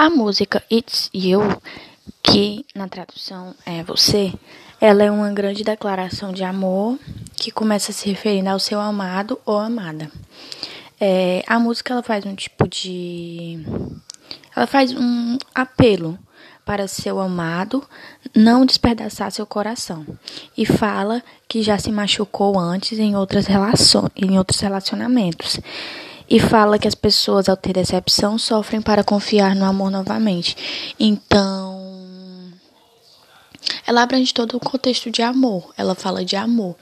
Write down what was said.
A música It's You, que na tradução é você, ela é uma grande declaração de amor que começa se referindo ao seu amado ou amada. É, a música ela faz um tipo de. Ela faz um apelo para seu amado não despedaçar seu coração e fala que já se machucou antes em outras relações, em outros relacionamentos e fala que as pessoas, ao ter decepção, sofrem para confiar no amor novamente. Então, ela abrange todo o contexto de amor, ela fala de amor.